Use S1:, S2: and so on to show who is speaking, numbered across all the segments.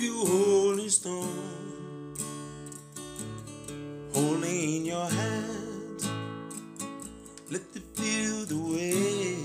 S1: you hold holding stone, holding in your hand. Let it feel the weight.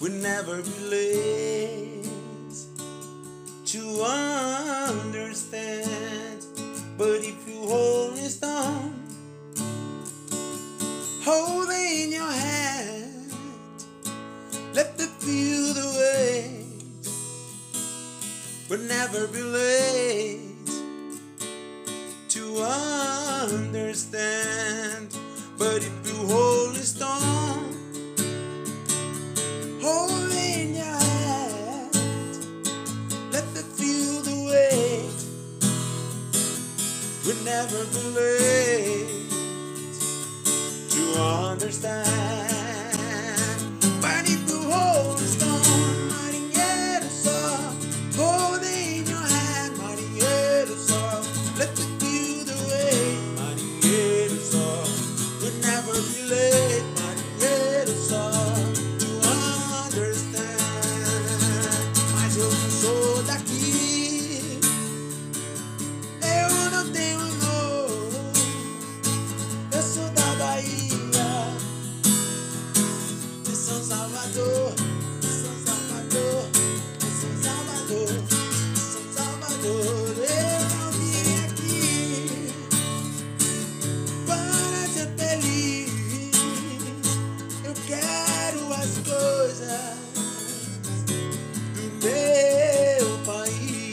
S1: We'll never be late to understand. But if you hold it stone, holding in your hand, We'll never be late to understand. But if you hold it stone, hold in your hand, let the weight. We'll never be late to understand. São Salvador, São Salvador, São Salvador, São Salvador. Eu vim aqui para ser feliz. Eu quero as coisas do meu país.